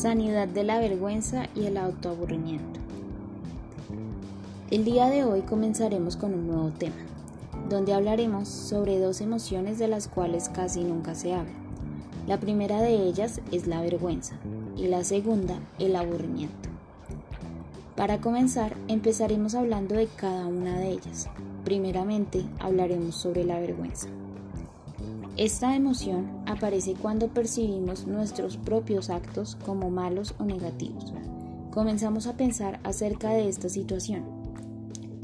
Sanidad de la vergüenza y el autoaburrimiento. El día de hoy comenzaremos con un nuevo tema, donde hablaremos sobre dos emociones de las cuales casi nunca se habla. La primera de ellas es la vergüenza y la segunda el aburrimiento. Para comenzar, empezaremos hablando de cada una de ellas. Primeramente, hablaremos sobre la vergüenza. Esta emoción aparece cuando percibimos nuestros propios actos como malos o negativos. Comenzamos a pensar acerca de esta situación,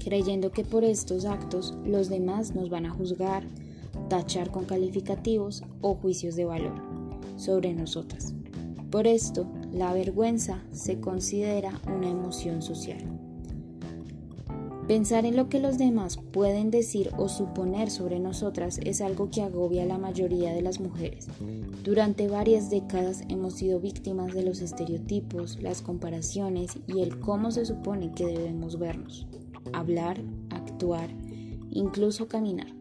creyendo que por estos actos los demás nos van a juzgar, tachar con calificativos o juicios de valor sobre nosotras. Por esto, la vergüenza se considera una emoción social. Pensar en lo que los demás pueden decir o suponer sobre nosotras es algo que agobia a la mayoría de las mujeres. Durante varias décadas hemos sido víctimas de los estereotipos, las comparaciones y el cómo se supone que debemos vernos, hablar, actuar, incluso caminar,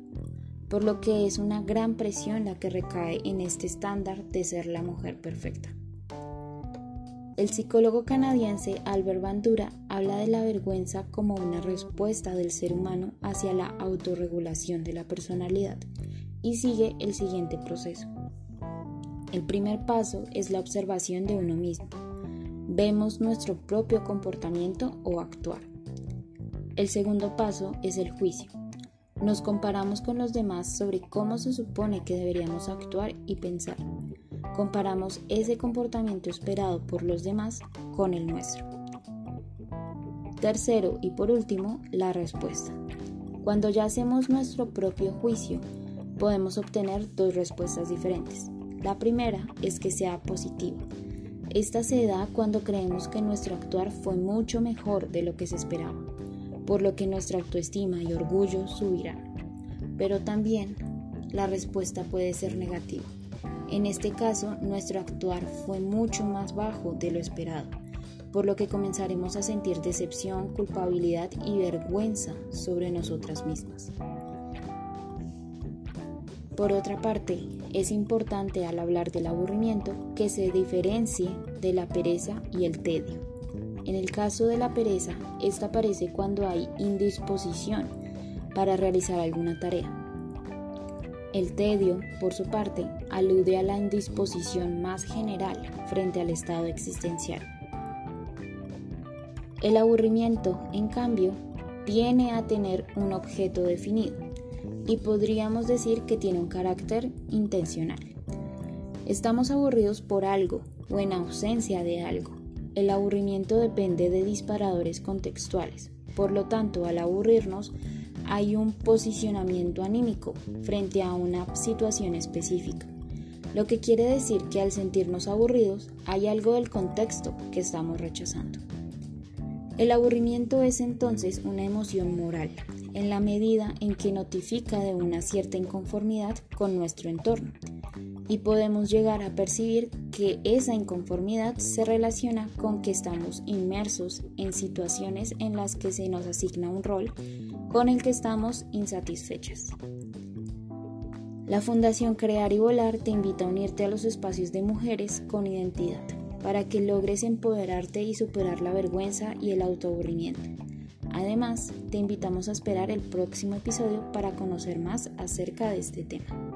por lo que es una gran presión la que recae en este estándar de ser la mujer perfecta. El psicólogo canadiense Albert Bandura habla de la vergüenza como una respuesta del ser humano hacia la autorregulación de la personalidad y sigue el siguiente proceso. El primer paso es la observación de uno mismo. Vemos nuestro propio comportamiento o actuar. El segundo paso es el juicio. Nos comparamos con los demás sobre cómo se supone que deberíamos actuar y pensar comparamos ese comportamiento esperado por los demás con el nuestro. Tercero y por último, la respuesta. Cuando ya hacemos nuestro propio juicio, podemos obtener dos respuestas diferentes. La primera es que sea positiva. Esta se da cuando creemos que nuestro actuar fue mucho mejor de lo que se esperaba, por lo que nuestra autoestima y orgullo subirán. Pero también la respuesta puede ser negativa en este caso, nuestro actuar fue mucho más bajo de lo esperado, por lo que comenzaremos a sentir decepción, culpabilidad y vergüenza sobre nosotras mismas. Por otra parte, es importante al hablar del aburrimiento que se diferencie de la pereza y el tedio. En el caso de la pereza, esta aparece cuando hay indisposición para realizar alguna tarea el tedio, por su parte, alude a la indisposición más general frente al estado existencial. El aburrimiento, en cambio, tiene a tener un objeto definido y podríamos decir que tiene un carácter intencional. Estamos aburridos por algo o en ausencia de algo. El aburrimiento depende de disparadores contextuales. Por lo tanto, al aburrirnos, hay un posicionamiento anímico frente a una situación específica, lo que quiere decir que al sentirnos aburridos hay algo del contexto que estamos rechazando. El aburrimiento es entonces una emoción moral, en la medida en que notifica de una cierta inconformidad con nuestro entorno, y podemos llegar a percibir que esa inconformidad se relaciona con que estamos inmersos en situaciones en las que se nos asigna un rol con el que estamos insatisfechas. La Fundación Crear y Volar te invita a unirte a los espacios de mujeres con identidad para que logres empoderarte y superar la vergüenza y el autoaburrimiento. Además, te invitamos a esperar el próximo episodio para conocer más acerca de este tema.